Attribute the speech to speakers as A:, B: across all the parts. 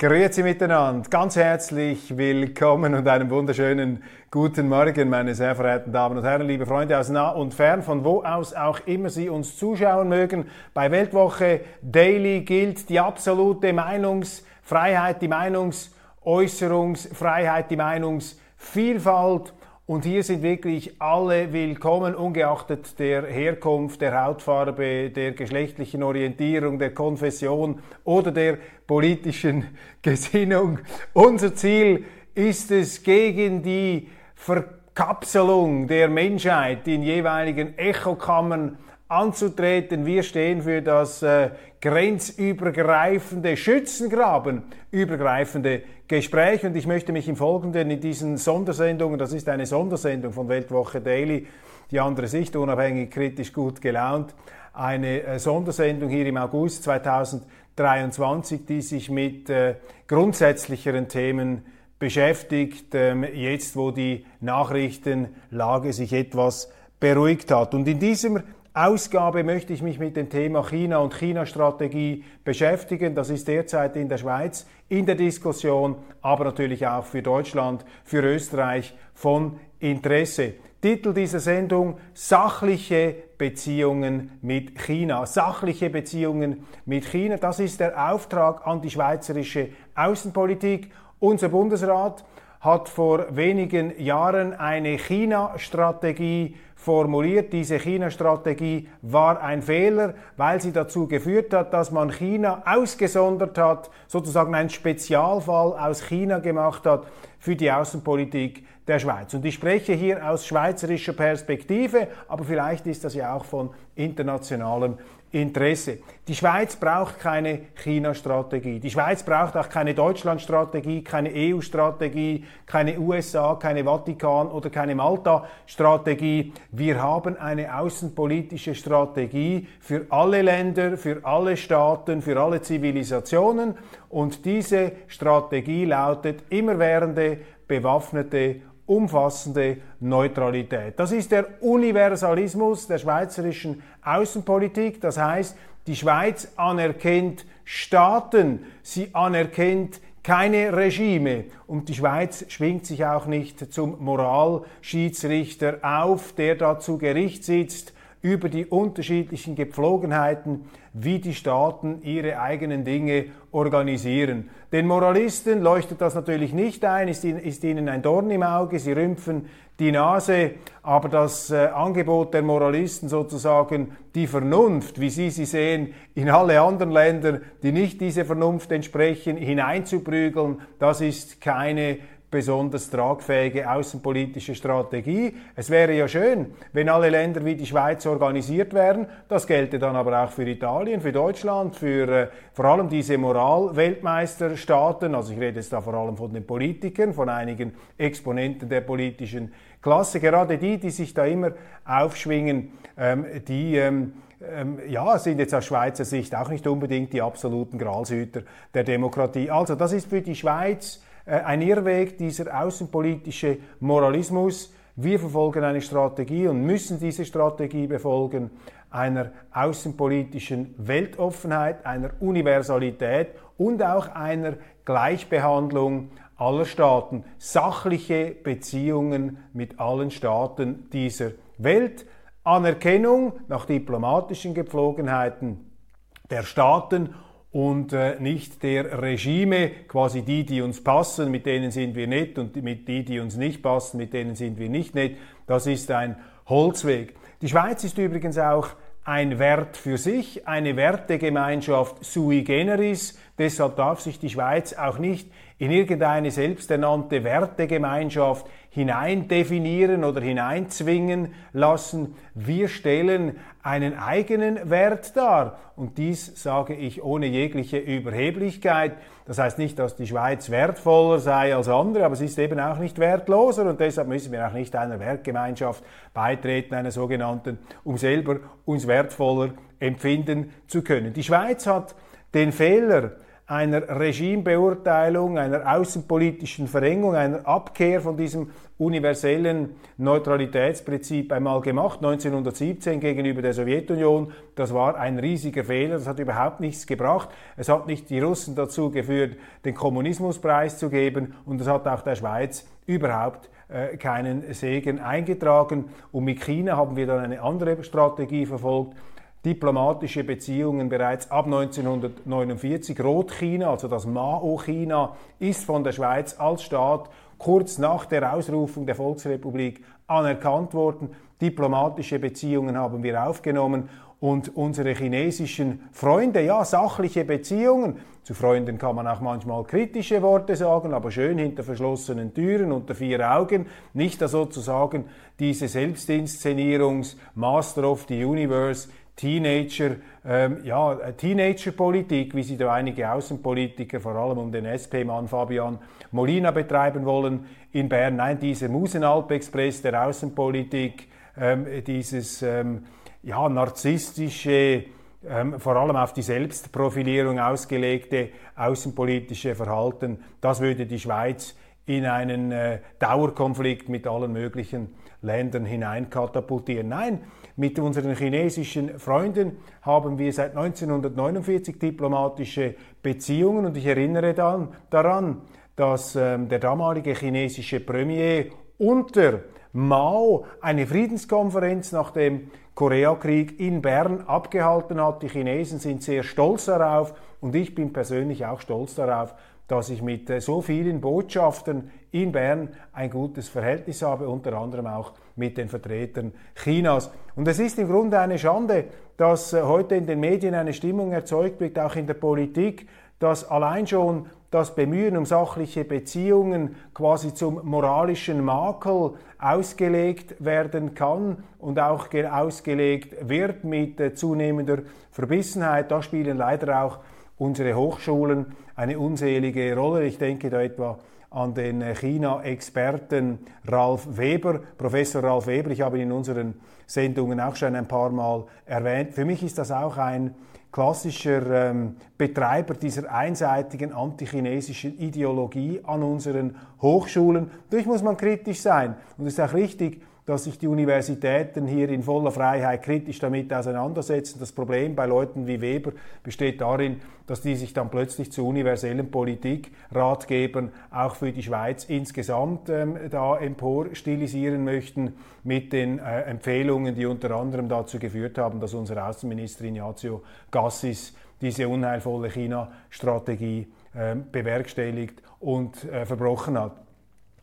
A: Grüezi miteinander, ganz herzlich willkommen und einen wunderschönen guten Morgen, meine sehr verehrten Damen und Herren, liebe Freunde aus nah und fern, von wo aus auch immer Sie uns zuschauen mögen. Bei Weltwoche Daily gilt die absolute Meinungsfreiheit, die Meinungsäußerungsfreiheit, die Meinungsvielfalt. Und hier sind wirklich alle willkommen, ungeachtet der Herkunft, der Hautfarbe, der geschlechtlichen Orientierung, der Konfession oder der politischen Gesinnung. Unser Ziel ist es, gegen die Verkapselung der Menschheit in jeweiligen Echokammern anzutreten. Wir stehen für das äh, grenzübergreifende Schützengraben, übergreifende Gespräch und ich möchte mich im Folgenden in diesen Sondersendungen, das ist eine Sondersendung von Weltwoche Daily, die andere Sicht, unabhängig, kritisch, gut gelaunt, eine äh, Sondersendung hier im August 2023, die sich mit äh, grundsätzlicheren Themen beschäftigt, ähm, jetzt wo die Nachrichtenlage sich etwas beruhigt hat. Und in diesem Ausgabe möchte ich mich mit dem Thema China und China-Strategie beschäftigen. Das ist derzeit in der Schweiz in der Diskussion, aber natürlich auch für Deutschland, für Österreich von Interesse. Titel dieser Sendung Sachliche Beziehungen mit China. Sachliche Beziehungen mit China, das ist der Auftrag an die schweizerische Außenpolitik. Unser Bundesrat hat vor wenigen Jahren eine China-Strategie formuliert. Diese China-Strategie war ein Fehler, weil sie dazu geführt hat, dass man China ausgesondert hat, sozusagen einen Spezialfall aus China gemacht hat für die Außenpolitik der Schweiz. Und ich spreche hier aus schweizerischer Perspektive, aber vielleicht ist das ja auch von internationalem Interesse. Die Schweiz braucht keine China-Strategie. Die Schweiz braucht auch keine Deutschland-Strategie, keine EU-Strategie, keine USA, keine Vatikan- oder keine Malta-Strategie. Wir haben eine außenpolitische Strategie für alle Länder, für alle Staaten, für alle Zivilisationen. Und diese Strategie lautet immerwährende bewaffnete umfassende Neutralität. Das ist der Universalismus der schweizerischen Außenpolitik. Das heißt, die Schweiz anerkennt Staaten, sie anerkennt keine Regime und die Schweiz schwingt sich auch nicht zum Moralschiedsrichter auf, der da zu Gericht sitzt über die unterschiedlichen Gepflogenheiten, wie die Staaten ihre eigenen Dinge organisieren. Den Moralisten leuchtet das natürlich nicht ein, ist, ist ihnen ein Dorn im Auge, sie rümpfen die Nase, aber das äh, Angebot der Moralisten sozusagen, die Vernunft, wie sie sie sehen, in alle anderen Länder, die nicht dieser Vernunft entsprechen, hineinzuprügeln, das ist keine besonders tragfähige außenpolitische Strategie. Es wäre ja schön, wenn alle Länder wie die Schweiz organisiert wären. Das gelte dann aber auch für Italien, für Deutschland, für äh, vor allem diese Moral-Weltmeisterstaaten. Also ich rede jetzt da vor allem von den Politikern, von einigen Exponenten der politischen Klasse. Gerade die, die sich da immer aufschwingen, ähm, die ähm, ähm, ja, sind jetzt aus Schweizer Sicht auch nicht unbedingt die absoluten Gralshüter der Demokratie. Also das ist für die Schweiz ein Irrweg, dieser außenpolitische Moralismus. Wir verfolgen eine Strategie und müssen diese Strategie befolgen einer außenpolitischen Weltoffenheit, einer Universalität und auch einer Gleichbehandlung aller Staaten, sachliche Beziehungen mit allen Staaten dieser Welt, Anerkennung nach diplomatischen Gepflogenheiten der Staaten und äh, nicht der Regime, quasi die, die uns passen, mit denen sind wir nett und mit die, die uns nicht passen, mit denen sind wir nicht nett. Das ist ein Holzweg. Die Schweiz ist übrigens auch ein Wert für sich, eine Wertegemeinschaft sui generis. Deshalb darf sich die Schweiz auch nicht in irgendeine selbsternannte Wertegemeinschaft hineindefinieren oder hineinzwingen lassen. Wir stellen einen eigenen Wert dar. Und dies sage ich ohne jegliche Überheblichkeit. Das heißt nicht, dass die Schweiz wertvoller sei als andere, aber sie ist eben auch nicht wertloser und deshalb müssen wir auch nicht einer Wertgemeinschaft beitreten, einer sogenannten, um selber uns wertvoller empfinden zu können. Die Schweiz hat den Fehler, einer Regimebeurteilung, einer außenpolitischen Verengung, einer Abkehr von diesem universellen Neutralitätsprinzip einmal gemacht, 1917 gegenüber der Sowjetunion. Das war ein riesiger Fehler, das hat überhaupt nichts gebracht. Es hat nicht die Russen dazu geführt, den Kommunismus preiszugeben und es hat auch der Schweiz überhaupt äh, keinen Segen eingetragen. Und mit China haben wir dann eine andere Strategie verfolgt diplomatische Beziehungen bereits ab 1949. Rotchina, also das Mao-China, ist von der Schweiz als Staat kurz nach der Ausrufung der Volksrepublik anerkannt worden. Diplomatische Beziehungen haben wir aufgenommen und unsere chinesischen Freunde, ja, sachliche Beziehungen, zu Freunden kann man auch manchmal kritische Worte sagen, aber schön hinter verschlossenen Türen, unter vier Augen, nicht da sozusagen diese Selbstinszenierungs Master of the Universe Teenager, ähm, ja, äh, Teenagerpolitik, wie sie da einige Außenpolitiker, vor allem um den SP-Mann Fabian Molina betreiben wollen in Bern. Nein, dieser Musenalp-Express der Außenpolitik, ähm, dieses ähm, ja, narzisstische, ähm, vor allem auf die Selbstprofilierung ausgelegte außenpolitische Verhalten, das würde die Schweiz in einen äh, Dauerkonflikt mit allen möglichen Ländern hineinkatapultieren. Nein, mit unseren chinesischen Freunden haben wir seit 1949 diplomatische Beziehungen und ich erinnere dann daran, dass ähm, der damalige chinesische Premier unter Mao eine Friedenskonferenz nach dem Koreakrieg in Bern abgehalten hat. Die Chinesen sind sehr stolz darauf und ich bin persönlich auch stolz darauf, dass ich mit äh, so vielen Botschaftern in Bern ein gutes Verhältnis habe, unter anderem auch mit den Vertretern Chinas. Und es ist im Grunde eine Schande, dass äh, heute in den Medien eine Stimmung erzeugt wird, auch in der Politik, dass allein schon das Bemühen um sachliche Beziehungen quasi zum moralischen Makel ausgelegt werden kann und auch ausgelegt wird mit äh, zunehmender Verbissenheit. Da spielen leider auch unsere Hochschulen eine unselige Rolle. Ich denke da etwa an den China-Experten Ralf Weber, Professor Ralf Weber. Ich habe ihn in unseren Sendungen auch schon ein paar Mal erwähnt. Für mich ist das auch ein klassischer ähm, Betreiber dieser einseitigen antichinesischen Ideologie an unseren Hochschulen. Durch muss man kritisch sein. Und es ist auch richtig, dass sich die Universitäten hier in voller Freiheit kritisch damit auseinandersetzen. Das Problem bei Leuten wie Weber besteht darin, dass die sich dann plötzlich zur universellen Politik Ratgebern auch für die Schweiz insgesamt ähm, da empor stilisieren möchten mit den äh, Empfehlungen, die unter anderem dazu geführt haben, dass unser Außenminister Ignazio Gassis diese unheilvolle China-Strategie äh, bewerkstelligt und äh, verbrochen hat.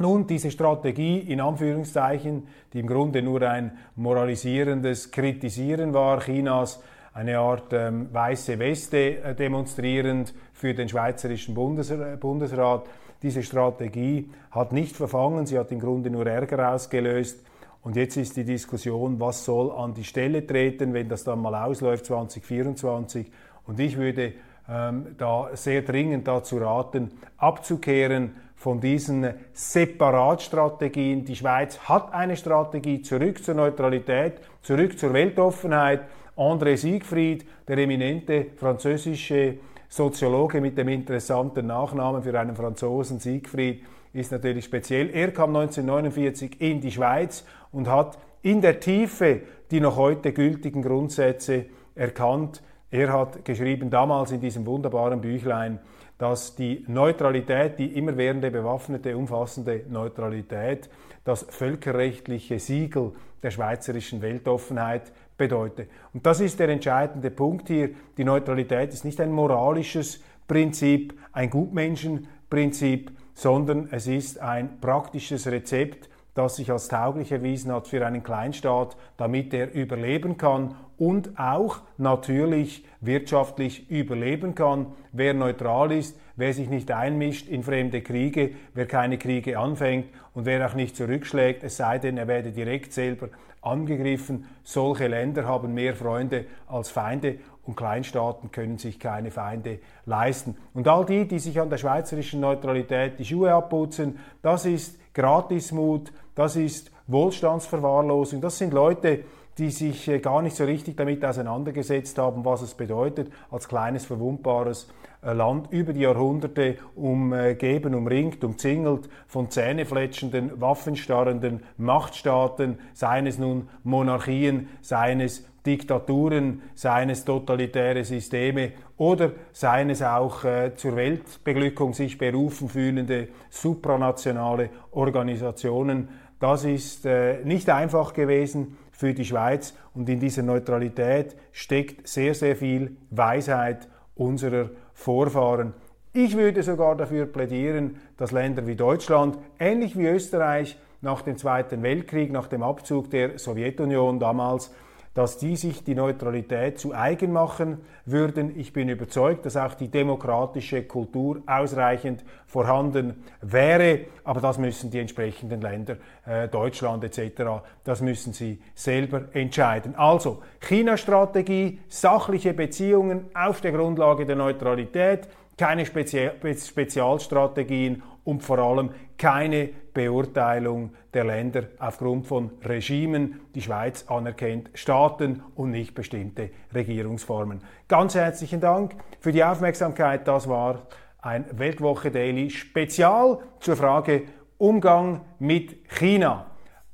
A: Nun, diese Strategie in Anführungszeichen, die im Grunde nur ein moralisierendes Kritisieren war, Chinas eine Art ähm, weiße Weste äh, demonstrierend für den Schweizerischen Bundes Bundesrat. Diese Strategie hat nicht verfangen, sie hat im Grunde nur Ärger ausgelöst. Und jetzt ist die Diskussion, was soll an die Stelle treten, wenn das dann mal ausläuft 2024. Und ich würde ähm, da sehr dringend dazu raten, abzukehren von diesen Separatstrategien. Die Schweiz hat eine Strategie zurück zur Neutralität, zurück zur Weltoffenheit. André Siegfried, der eminente französische Soziologe mit dem interessanten Nachnamen für einen Franzosen, Siegfried, ist natürlich speziell. Er kam 1949 in die Schweiz und hat in der Tiefe die noch heute gültigen Grundsätze erkannt. Er hat geschrieben damals in diesem wunderbaren Büchlein, dass die Neutralität, die immerwährende bewaffnete, umfassende Neutralität, das völkerrechtliche Siegel der schweizerischen Weltoffenheit bedeutet. Und das ist der entscheidende Punkt hier. Die Neutralität ist nicht ein moralisches Prinzip, ein Gutmenschenprinzip, sondern es ist ein praktisches Rezept, das sich als tauglich erwiesen hat für einen Kleinstaat, damit er überleben kann und auch natürlich wirtschaftlich überleben kann. Wer neutral ist, wer sich nicht einmischt in fremde Kriege, wer keine Kriege anfängt und wer auch nicht zurückschlägt, es sei denn, er werde direkt selber angegriffen. Solche Länder haben mehr Freunde als Feinde und Kleinstaaten können sich keine Feinde leisten. Und all die, die sich an der schweizerischen Neutralität die Schuhe abputzen, das ist Gratismut, das ist Wohlstandsverwahrlosung, das sind Leute, die sich äh, gar nicht so richtig damit auseinandergesetzt haben, was es bedeutet, als kleines, verwundbares äh, Land über die Jahrhunderte umgeben, umringt, umzingelt von zähnefletschenden, waffenstarrenden Machtstaaten, seien es nun Monarchien, seien es Diktaturen, seien es totalitäre Systeme oder seien es auch äh, zur Weltbeglückung sich berufen fühlende supranationale Organisationen. Das ist äh, nicht einfach gewesen für die Schweiz und in dieser Neutralität steckt sehr, sehr viel Weisheit unserer Vorfahren. Ich würde sogar dafür plädieren, dass Länder wie Deutschland, ähnlich wie Österreich nach dem Zweiten Weltkrieg, nach dem Abzug der Sowjetunion damals, dass die sich die Neutralität zu eigen machen würden. Ich bin überzeugt, dass auch die demokratische Kultur ausreichend vorhanden wäre, aber das müssen die entsprechenden Länder, äh, Deutschland etc., das müssen sie selber entscheiden. Also China-Strategie, sachliche Beziehungen auf der Grundlage der Neutralität, keine Spezial Spezialstrategien und vor allem keine Beurteilung der Länder aufgrund von Regimen. Die Schweiz anerkennt Staaten und nicht bestimmte Regierungsformen. Ganz herzlichen Dank für die Aufmerksamkeit. Das war ein Weltwoche Daily Spezial zur Frage Umgang mit China.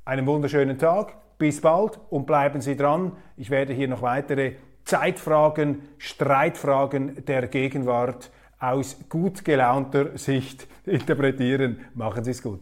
A: Einen wunderschönen Tag, bis bald und bleiben Sie dran. Ich werde hier noch weitere Zeitfragen, Streitfragen der Gegenwart aus gut gelaunter Sicht interpretieren. Machen Sie es gut.